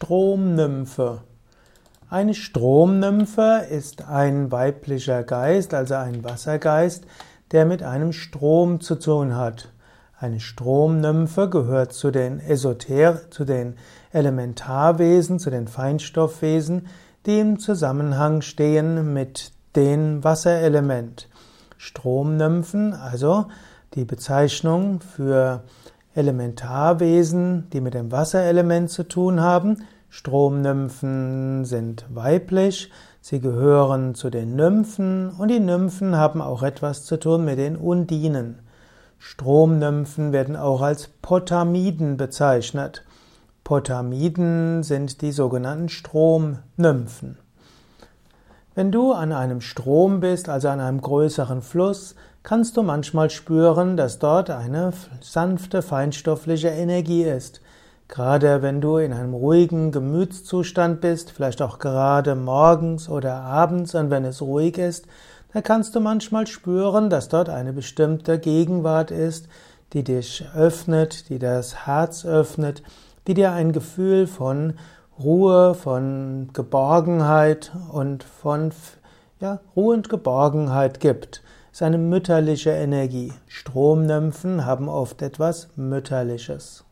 Stromnymphe. Eine Stromnymphe ist ein weiblicher Geist, also ein Wassergeist, der mit einem Strom zu tun hat. Eine Stromnymphe gehört zu den Esoter, zu den Elementarwesen, zu den Feinstoffwesen, die im Zusammenhang stehen mit dem Wasserelement. Stromnymphen, also die Bezeichnung für Elementarwesen, die mit dem Wasserelement zu tun haben. Stromnymphen sind weiblich, sie gehören zu den Nymphen und die Nymphen haben auch etwas zu tun mit den Undinen. Stromnymphen werden auch als Potamiden bezeichnet. Potamiden sind die sogenannten Stromnymphen. Wenn du an einem Strom bist, also an einem größeren Fluss, kannst du manchmal spüren, dass dort eine sanfte, feinstoffliche Energie ist. Gerade wenn du in einem ruhigen Gemütszustand bist, vielleicht auch gerade morgens oder abends und wenn es ruhig ist, da kannst du manchmal spüren, dass dort eine bestimmte Gegenwart ist, die dich öffnet, die das Herz öffnet, die dir ein Gefühl von Ruhe, von Geborgenheit und von ja, Ruhe und Geborgenheit gibt. Es ist eine mütterliche Energie. Stromnymphen haben oft etwas Mütterliches.